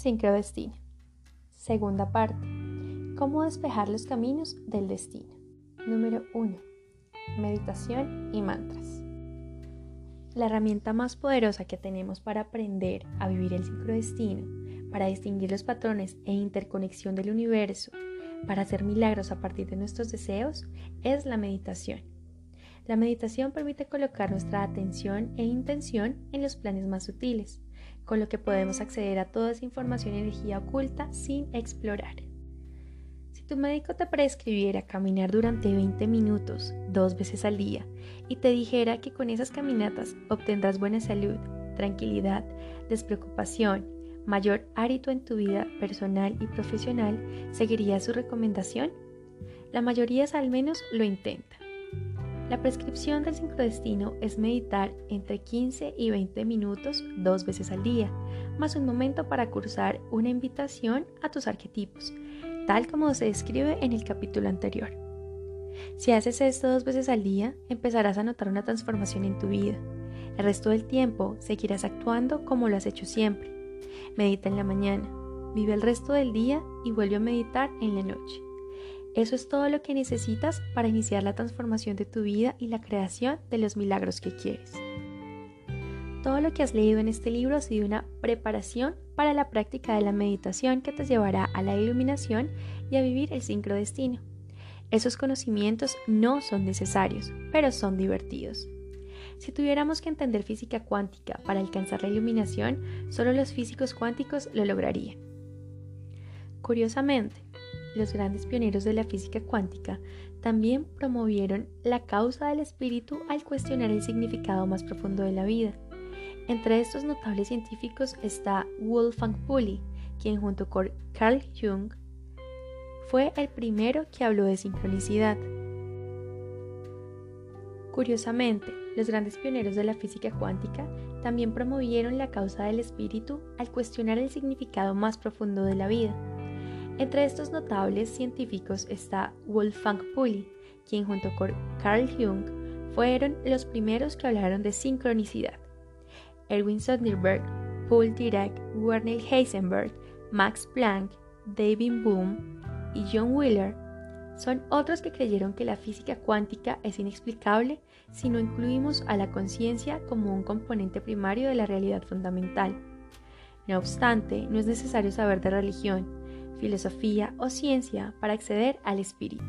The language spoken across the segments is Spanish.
Sincrodestino. Segunda parte. Cómo despejar los caminos del destino. Número 1. Meditación y mantras. La herramienta más poderosa que tenemos para aprender a vivir el sincrodestino, para distinguir los patrones e interconexión del universo, para hacer milagros a partir de nuestros deseos, es la meditación. La meditación permite colocar nuestra atención e intención en los planes más sutiles, con lo que podemos acceder a toda esa información y energía oculta sin explorar. Si tu médico te prescribiera caminar durante 20 minutos, dos veces al día, y te dijera que con esas caminatas obtendrás buena salud, tranquilidad, despreocupación, mayor árito en tu vida personal y profesional, ¿seguirías su recomendación? La mayoría al menos lo intenta. La prescripción del sincrodestino es meditar entre 15 y 20 minutos dos veces al día, más un momento para cursar una invitación a tus arquetipos, tal como se describe en el capítulo anterior. Si haces esto dos veces al día, empezarás a notar una transformación en tu vida. El resto del tiempo seguirás actuando como lo has hecho siempre. Medita en la mañana, vive el resto del día y vuelve a meditar en la noche. Eso es todo lo que necesitas para iniciar la transformación de tu vida y la creación de los milagros que quieres. Todo lo que has leído en este libro ha sido una preparación para la práctica de la meditación que te llevará a la iluminación y a vivir el sincrodestino. Esos conocimientos no son necesarios, pero son divertidos. Si tuviéramos que entender física cuántica para alcanzar la iluminación, solo los físicos cuánticos lo lograrían. Curiosamente, los grandes pioneros de la física cuántica también promovieron la causa del espíritu al cuestionar el significado más profundo de la vida. Entre estos notables científicos está Wolfgang Pauli, quien junto con Carl Jung fue el primero que habló de sincronicidad. Curiosamente, los grandes pioneros de la física cuántica también promovieron la causa del espíritu al cuestionar el significado más profundo de la vida. Entre estos notables científicos está Wolfgang Pauli, quien junto con Carl Jung fueron los primeros que hablaron de sincronicidad. Erwin Sonderberg, Paul Dirac, Werner Heisenberg, Max Planck, David Bohm y John Wheeler son otros que creyeron que la física cuántica es inexplicable si no incluimos a la conciencia como un componente primario de la realidad fundamental. No obstante, no es necesario saber de religión, filosofía o ciencia para acceder al espíritu.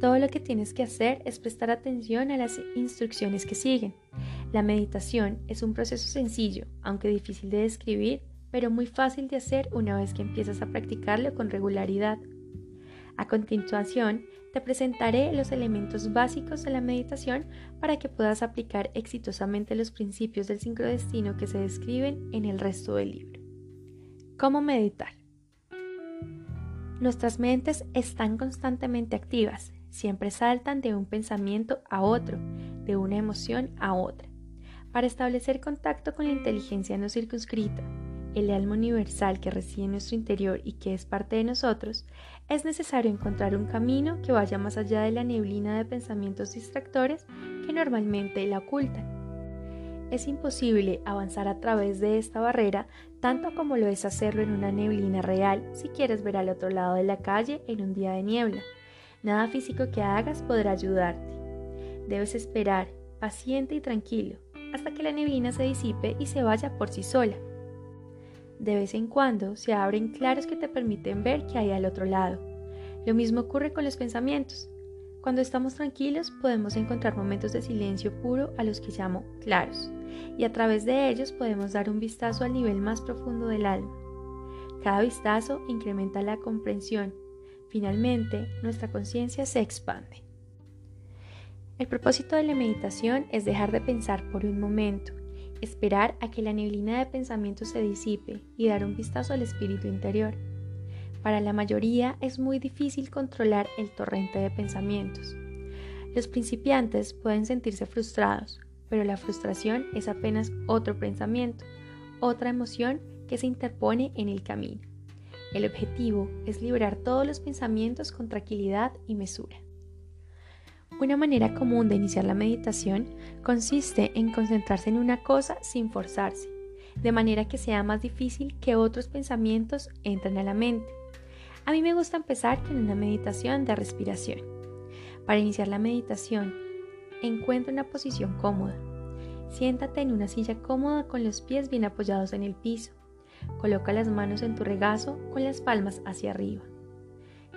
Todo lo que tienes que hacer es prestar atención a las instrucciones que siguen. La meditación es un proceso sencillo, aunque difícil de describir, pero muy fácil de hacer una vez que empiezas a practicarlo con regularidad. A continuación, te presentaré los elementos básicos de la meditación para que puedas aplicar exitosamente los principios del sincrodestino que se describen en el resto del libro. ¿Cómo meditar? Nuestras mentes están constantemente activas, siempre saltan de un pensamiento a otro, de una emoción a otra. Para establecer contacto con la inteligencia no circunscrita, el alma universal que reside en nuestro interior y que es parte de nosotros, es necesario encontrar un camino que vaya más allá de la neblina de pensamientos distractores que normalmente la ocultan. Es imposible avanzar a través de esta barrera tanto como lo es hacerlo en una neblina real si quieres ver al otro lado de la calle en un día de niebla. Nada físico que hagas podrá ayudarte. Debes esperar, paciente y tranquilo, hasta que la neblina se disipe y se vaya por sí sola. De vez en cuando se abren claros que te permiten ver qué hay al otro lado. Lo mismo ocurre con los pensamientos. Cuando estamos tranquilos podemos encontrar momentos de silencio puro a los que llamo claros y a través de ellos podemos dar un vistazo al nivel más profundo del alma. Cada vistazo incrementa la comprensión. Finalmente, nuestra conciencia se expande. El propósito de la meditación es dejar de pensar por un momento, esperar a que la neblina de pensamiento se disipe y dar un vistazo al espíritu interior. Para la mayoría es muy difícil controlar el torrente de pensamientos. Los principiantes pueden sentirse frustrados, pero la frustración es apenas otro pensamiento, otra emoción que se interpone en el camino. El objetivo es liberar todos los pensamientos con tranquilidad y mesura. Una manera común de iniciar la meditación consiste en concentrarse en una cosa sin forzarse. de manera que sea más difícil que otros pensamientos entren a la mente. A mí me gusta empezar con una meditación de respiración. Para iniciar la meditación, encuentra una posición cómoda. Siéntate en una silla cómoda con los pies bien apoyados en el piso. Coloca las manos en tu regazo con las palmas hacia arriba.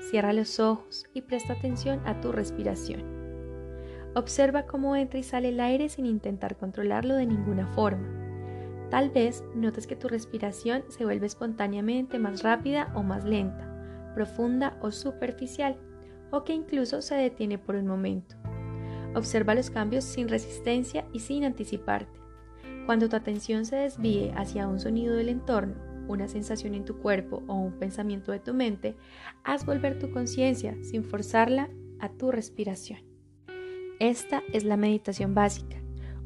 Cierra los ojos y presta atención a tu respiración. Observa cómo entra y sale el aire sin intentar controlarlo de ninguna forma. Tal vez notes que tu respiración se vuelve espontáneamente más rápida o más lenta, profunda o superficial, o que incluso se detiene por un momento. Observa los cambios sin resistencia y sin anticiparte. Cuando tu atención se desvíe hacia un sonido del entorno, una sensación en tu cuerpo o un pensamiento de tu mente, haz volver tu conciencia sin forzarla a tu respiración. Esta es la meditación básica.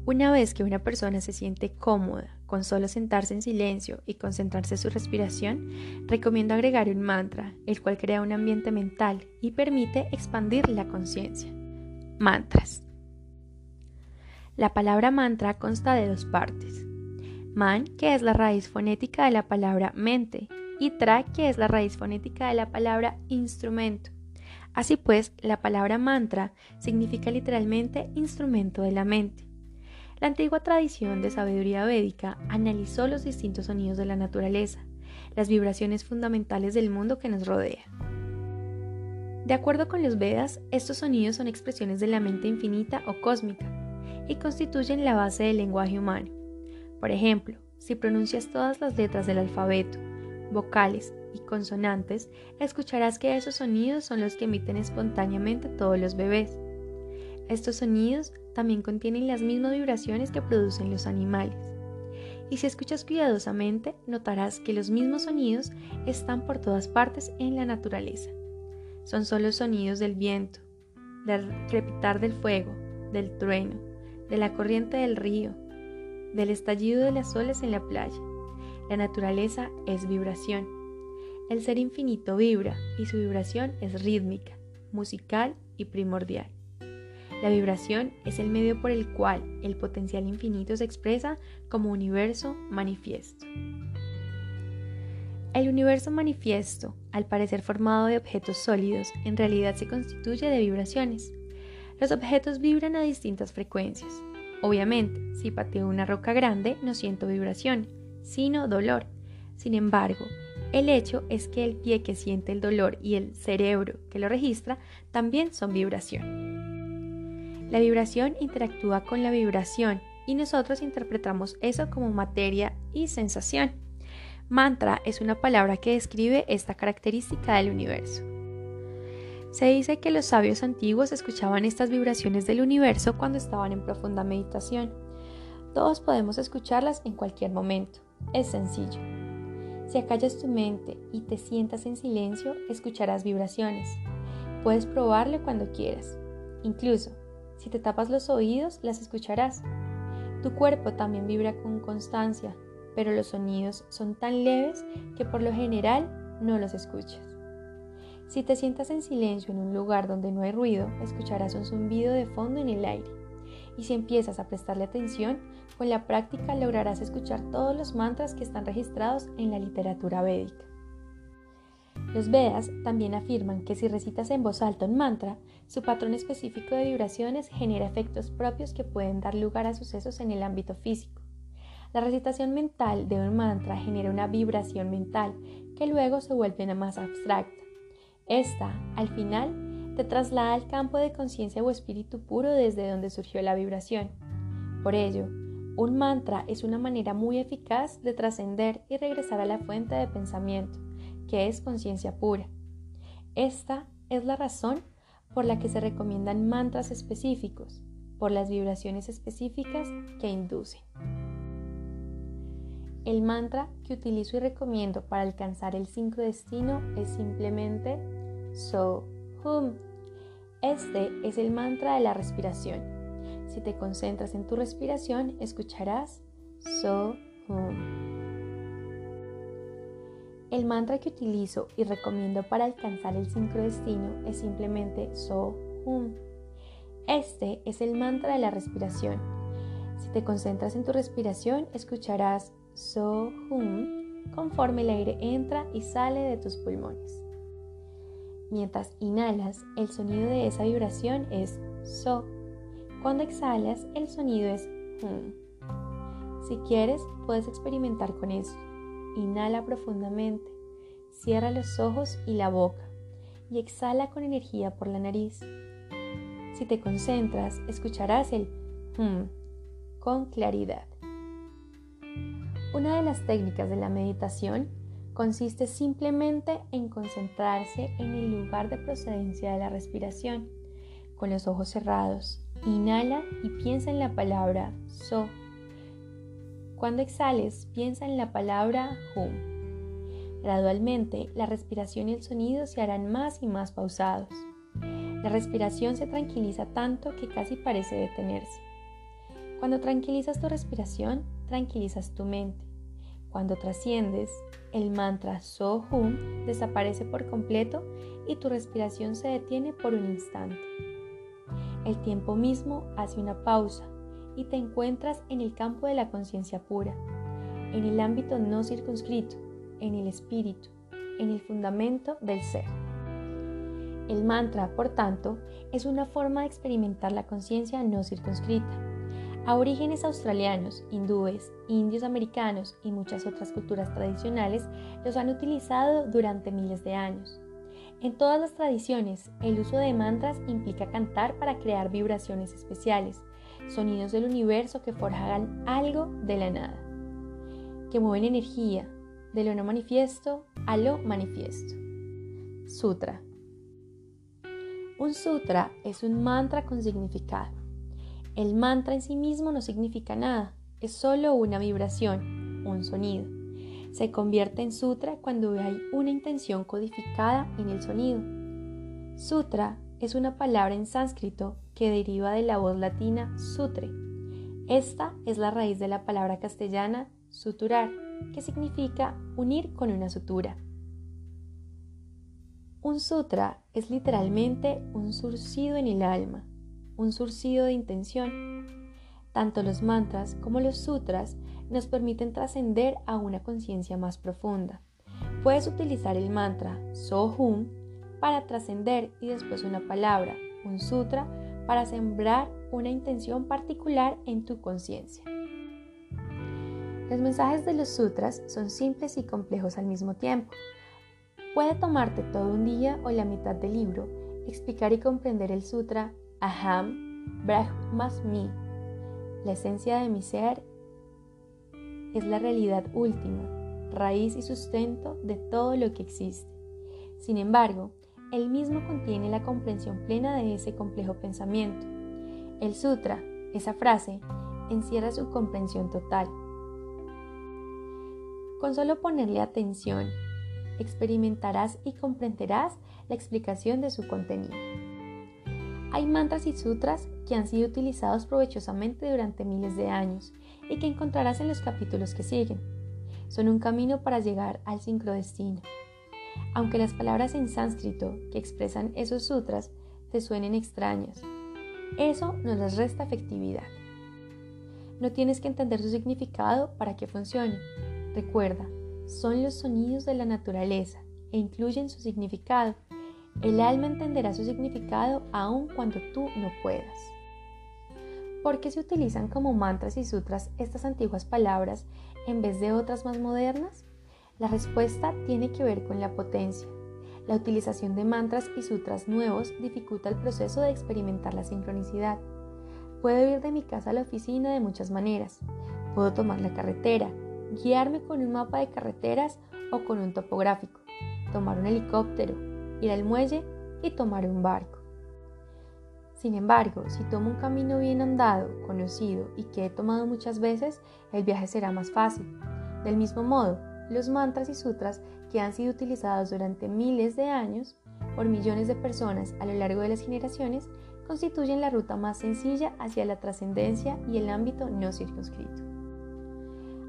Una vez que una persona se siente cómoda con solo sentarse en silencio y concentrarse en su respiración, recomiendo agregar un mantra, el cual crea un ambiente mental y permite expandir la conciencia. Mantras. La palabra mantra consta de dos partes. Man, que es la raíz fonética de la palabra mente, y tra, que es la raíz fonética de la palabra instrumento. Así pues, la palabra mantra significa literalmente instrumento de la mente. La antigua tradición de sabiduría védica analizó los distintos sonidos de la naturaleza, las vibraciones fundamentales del mundo que nos rodea. De acuerdo con los Vedas, estos sonidos son expresiones de la mente infinita o cósmica y constituyen la base del lenguaje humano. Por ejemplo, si pronuncias todas las letras del alfabeto, vocales y consonantes, escucharás que esos sonidos son los que emiten espontáneamente todos los bebés. Estos sonidos también contienen las mismas vibraciones que producen los animales. Y si escuchas cuidadosamente, notarás que los mismos sonidos están por todas partes en la naturaleza son solo sonidos del viento, del crepitar del fuego, del trueno, de la corriente del río, del estallido de las olas en la playa. La naturaleza es vibración. El ser infinito vibra y su vibración es rítmica, musical y primordial. La vibración es el medio por el cual el potencial infinito se expresa como universo manifiesto. El universo manifiesto, al parecer formado de objetos sólidos, en realidad se constituye de vibraciones. Los objetos vibran a distintas frecuencias. Obviamente, si pateo una roca grande no siento vibración, sino dolor. Sin embargo, el hecho es que el pie que siente el dolor y el cerebro que lo registra también son vibración. La vibración interactúa con la vibración y nosotros interpretamos eso como materia y sensación. Mantra es una palabra que describe esta característica del universo. Se dice que los sabios antiguos escuchaban estas vibraciones del universo cuando estaban en profunda meditación. Todos podemos escucharlas en cualquier momento. Es sencillo. Si acallas tu mente y te sientas en silencio, escucharás vibraciones. Puedes probarlo cuando quieras. Incluso, si te tapas los oídos, las escucharás. Tu cuerpo también vibra con constancia, pero los sonidos son tan leves que por lo general no los escuchas. Si te sientas en silencio en un lugar donde no hay ruido, escucharás un zumbido de fondo en el aire. Y si empiezas a prestarle atención, con la práctica lograrás escuchar todos los mantras que están registrados en la literatura védica. Los Vedas también afirman que si recitas en voz alta un mantra, su patrón específico de vibraciones genera efectos propios que pueden dar lugar a sucesos en el ámbito físico. La recitación mental de un mantra genera una vibración mental que luego se vuelve una más abstracta. Esta, al final, te traslada al campo de conciencia o espíritu puro desde donde surgió la vibración. Por ello, un mantra es una manera muy eficaz de trascender y regresar a la fuente de pensamiento, que es conciencia pura. Esta es la razón por la que se recomiendan mantras específicos, por las vibraciones específicas que inducen. El mantra que utilizo y recomiendo para alcanzar el destino es simplemente So Hum. Este es el mantra de la respiración. Si te concentras en tu respiración, escucharás So Hum. El mantra que utilizo y recomiendo para alcanzar el destino es simplemente So Hum. Este es el mantra de la respiración. Si te concentras en tu respiración, escucharás So Hum conforme el aire entra y sale de tus pulmones. Mientras inhalas, el sonido de esa vibración es So. Cuando exhalas, el sonido es Hum. Si quieres, puedes experimentar con eso. Inhala profundamente, cierra los ojos y la boca y exhala con energía por la nariz. Si te concentras, escucharás el hum con claridad. Una de las técnicas de la meditación consiste simplemente en concentrarse en el lugar de procedencia de la respiración. Con los ojos cerrados, inhala y piensa en la palabra so. Cuando exhales, piensa en la palabra hum. Gradualmente, la respiración y el sonido se harán más y más pausados. La respiración se tranquiliza tanto que casi parece detenerse. Cuando tranquilizas tu respiración, tranquilizas tu mente. Cuando trasciendes, el mantra So-Hum desaparece por completo y tu respiración se detiene por un instante. El tiempo mismo hace una pausa y te encuentras en el campo de la conciencia pura, en el ámbito no circunscrito, en el espíritu, en el fundamento del ser. El mantra, por tanto, es una forma de experimentar la conciencia no circunscrita. Aborígenes australianos, hindúes, indios americanos y muchas otras culturas tradicionales los han utilizado durante miles de años. En todas las tradiciones, el uso de mantras implica cantar para crear vibraciones especiales, sonidos del universo que forjan algo de la nada, que mueven energía de lo no manifiesto a lo manifiesto. Sutra un sutra es un mantra con significado. El mantra en sí mismo no significa nada, es solo una vibración, un sonido. Se convierte en sutra cuando hay una intención codificada en el sonido. Sutra es una palabra en sánscrito que deriva de la voz latina sutre. Esta es la raíz de la palabra castellana suturar, que significa unir con una sutura. Un sutra es literalmente un surcido en el alma, un surcido de intención. Tanto los mantras como los sutras nos permiten trascender a una conciencia más profunda. Puedes utilizar el mantra Sohum para trascender y después una palabra, un sutra, para sembrar una intención particular en tu conciencia. Los mensajes de los sutras son simples y complejos al mismo tiempo. Puede tomarte todo un día o la mitad del libro explicar y comprender el sutra Aham Brahmasmi. La esencia de mi ser es la realidad última, raíz y sustento de todo lo que existe. Sin embargo, él mismo contiene la comprensión plena de ese complejo pensamiento. El sutra, esa frase, encierra su comprensión total. Con solo ponerle atención experimentarás y comprenderás la explicación de su contenido. Hay mantras y sutras que han sido utilizados provechosamente durante miles de años y que encontrarás en los capítulos que siguen. Son un camino para llegar al sincrodestino. Aunque las palabras en sánscrito que expresan esos sutras te suenen extrañas, eso no les resta efectividad. No tienes que entender su significado para que funcione. Recuerda, son los sonidos de la naturaleza e incluyen su significado. El alma entenderá su significado aun cuando tú no puedas. ¿Por qué se utilizan como mantras y sutras estas antiguas palabras en vez de otras más modernas? La respuesta tiene que ver con la potencia. La utilización de mantras y sutras nuevos dificulta el proceso de experimentar la sincronicidad. Puedo ir de mi casa a la oficina de muchas maneras. Puedo tomar la carretera, guiarme con un mapa de carreteras o con un topográfico, tomar un helicóptero, ir al muelle y tomar un barco. Sin embargo, si tomo un camino bien andado, conocido y que he tomado muchas veces, el viaje será más fácil. Del mismo modo, los mantras y sutras que han sido utilizados durante miles de años por millones de personas a lo largo de las generaciones constituyen la ruta más sencilla hacia la trascendencia y el ámbito no circunscrito.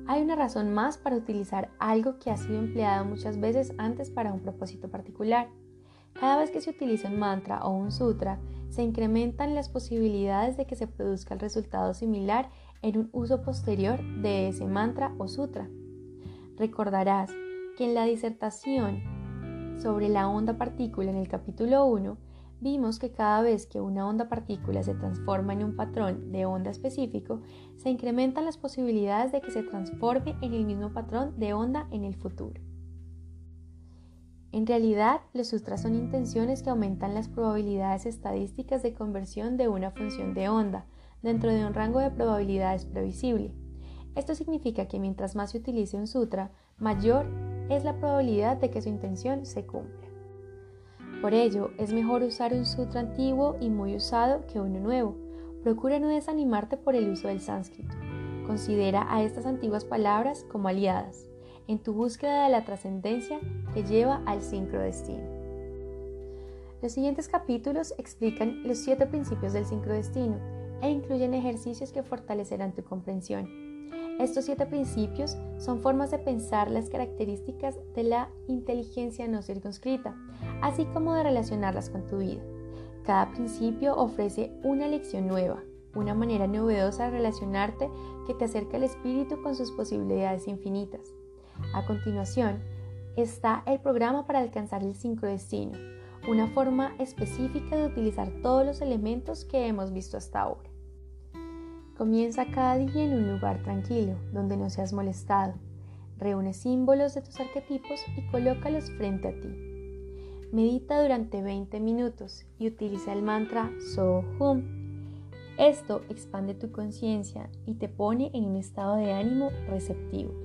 Hay una razón más para utilizar algo que ha sido empleado muchas veces antes para un propósito particular. Cada vez que se utiliza un mantra o un sutra, se incrementan las posibilidades de que se produzca el resultado similar en un uso posterior de ese mantra o sutra. Recordarás que en la disertación sobre la onda partícula en el capítulo 1 vimos que cada vez que una onda partícula se transforma en un patrón de onda específico, se incrementan las posibilidades de que se transforme en el mismo patrón de onda en el futuro. En realidad, los sutras son intenciones que aumentan las probabilidades estadísticas de conversión de una función de onda dentro de un rango de probabilidades previsible. Esto significa que mientras más se utilice un sutra, mayor es la probabilidad de que su intención se cumpla. Por ello, es mejor usar un sutra antiguo y muy usado que uno nuevo. Procura no desanimarte por el uso del sánscrito. Considera a estas antiguas palabras como aliadas en tu búsqueda de la trascendencia que lleva al sincrodestino. Los siguientes capítulos explican los siete principios del sincrodestino e incluyen ejercicios que fortalecerán tu comprensión. Estos siete principios son formas de pensar las características de la inteligencia no circunscrita, así como de relacionarlas con tu vida. Cada principio ofrece una lección nueva, una manera novedosa de relacionarte que te acerca al espíritu con sus posibilidades infinitas. A continuación, está el programa para alcanzar el sincrodestino, una forma específica de utilizar todos los elementos que hemos visto hasta ahora. Comienza cada día en un lugar tranquilo, donde no seas molestado. Reúne símbolos de tus arquetipos y colócalos frente a ti. Medita durante 20 minutos y utiliza el mantra Sohum. Esto expande tu conciencia y te pone en un estado de ánimo receptivo.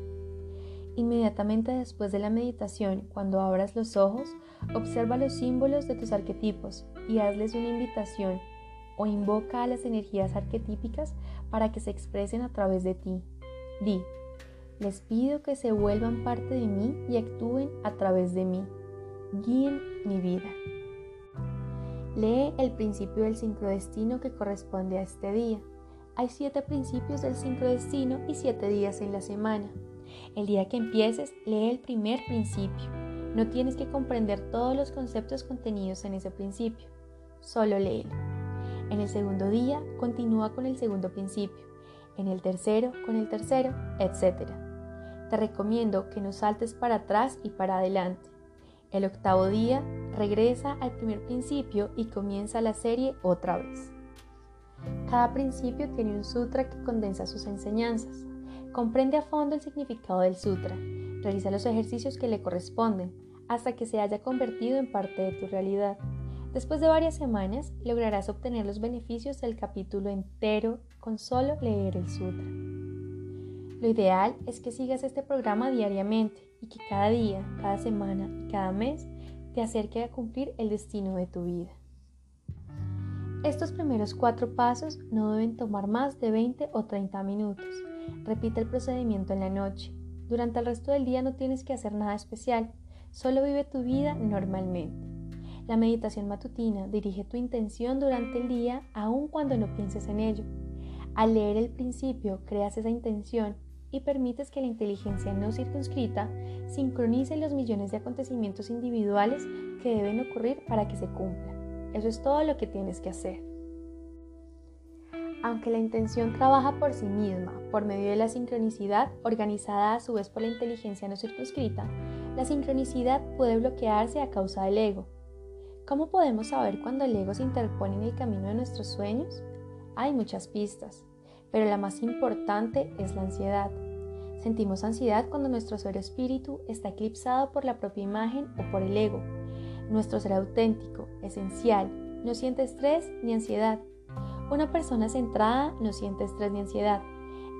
Inmediatamente después de la meditación, cuando abras los ojos, observa los símbolos de tus arquetipos y hazles una invitación o invoca a las energías arquetípicas para que se expresen a través de ti. Di, les pido que se vuelvan parte de mí y actúen a través de mí. Guíen mi vida. Lee el principio del sincrodestino que corresponde a este día. Hay siete principios del sincrodestino y siete días en la semana. El día que empieces, lee el primer principio. No tienes que comprender todos los conceptos contenidos en ese principio, solo léelo. En el segundo día, continúa con el segundo principio. En el tercero, con el tercero, etc. Te recomiendo que no saltes para atrás y para adelante. El octavo día, regresa al primer principio y comienza la serie otra vez. Cada principio tiene un sutra que condensa sus enseñanzas. Comprende a fondo el significado del sutra, realiza los ejercicios que le corresponden hasta que se haya convertido en parte de tu realidad. Después de varias semanas lograrás obtener los beneficios del capítulo entero con solo leer el sutra. Lo ideal es que sigas este programa diariamente y que cada día, cada semana y cada mes te acerque a cumplir el destino de tu vida. Estos primeros cuatro pasos no deben tomar más de 20 o 30 minutos Repite el procedimiento en la noche. Durante el resto del día no tienes que hacer nada especial, solo vive tu vida normalmente. La meditación matutina dirige tu intención durante el día aun cuando no pienses en ello. Al leer el principio, creas esa intención y permites que la inteligencia no circunscrita sincronice los millones de acontecimientos individuales que deben ocurrir para que se cumpla. Eso es todo lo que tienes que hacer. Aunque la intención trabaja por sí misma, por medio de la sincronicidad, organizada a su vez por la inteligencia no circunscrita, la sincronicidad puede bloquearse a causa del ego. ¿Cómo podemos saber cuando el ego se interpone en el camino de nuestros sueños? Hay muchas pistas, pero la más importante es la ansiedad. Sentimos ansiedad cuando nuestro ser espíritu está eclipsado por la propia imagen o por el ego. Nuestro ser auténtico, esencial, no siente estrés ni ansiedad una persona centrada no siente estrés ni ansiedad.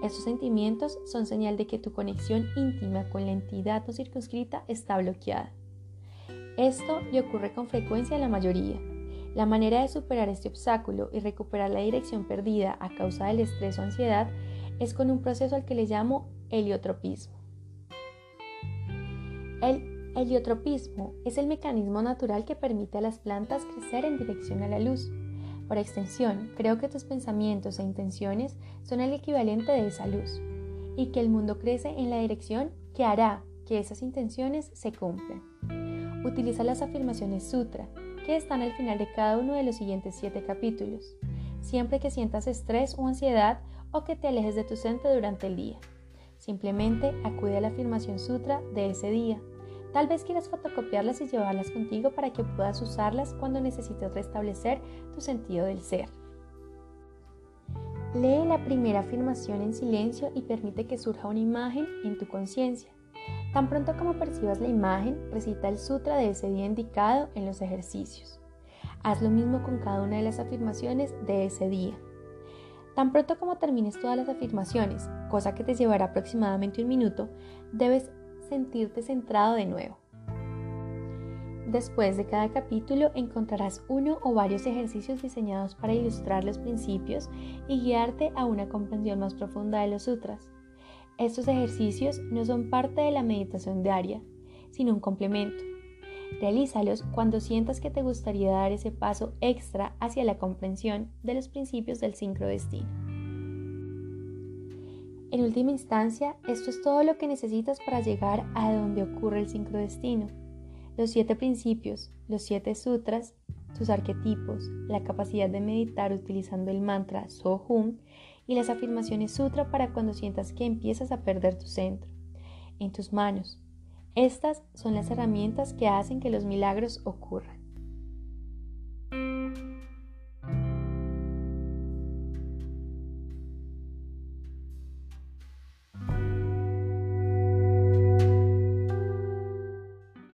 Estos sentimientos son señal de que tu conexión íntima con la entidad no circunscrita está bloqueada. Esto le ocurre con frecuencia a la mayoría. La manera de superar este obstáculo y recuperar la dirección perdida a causa del estrés o ansiedad es con un proceso al que le llamo heliotropismo. El heliotropismo es el mecanismo natural que permite a las plantas crecer en dirección a la luz. Por extensión, creo que tus pensamientos e intenciones son el equivalente de esa luz y que el mundo crece en la dirección que hará que esas intenciones se cumplan. Utiliza las afirmaciones sutra que están al final de cada uno de los siguientes siete capítulos. Siempre que sientas estrés o ansiedad, o que te alejes de tu centro durante el día. Simplemente acude a la afirmación sutra de ese día. Tal vez quieras fotocopiarlas y llevarlas contigo para que puedas usarlas cuando necesites restablecer tu sentido del ser. Lee la primera afirmación en silencio y permite que surja una imagen en tu conciencia. Tan pronto como percibas la imagen, recita el sutra de ese día indicado en los ejercicios. Haz lo mismo con cada una de las afirmaciones de ese día. Tan pronto como termines todas las afirmaciones, cosa que te llevará aproximadamente un minuto, debes sentirte centrado de nuevo. Después de cada capítulo encontrarás uno o varios ejercicios diseñados para ilustrar los principios y guiarte a una comprensión más profunda de los sutras. Estos ejercicios no son parte de la meditación diaria, sino un complemento. Realízalos cuando sientas que te gustaría dar ese paso extra hacia la comprensión de los principios del sincrodestino. En última instancia, esto es todo lo que necesitas para llegar a donde ocurre el sincrodestino. Los siete principios, los siete sutras, tus arquetipos, la capacidad de meditar utilizando el mantra Sohum y las afirmaciones sutra para cuando sientas que empiezas a perder tu centro. En tus manos. Estas son las herramientas que hacen que los milagros ocurran.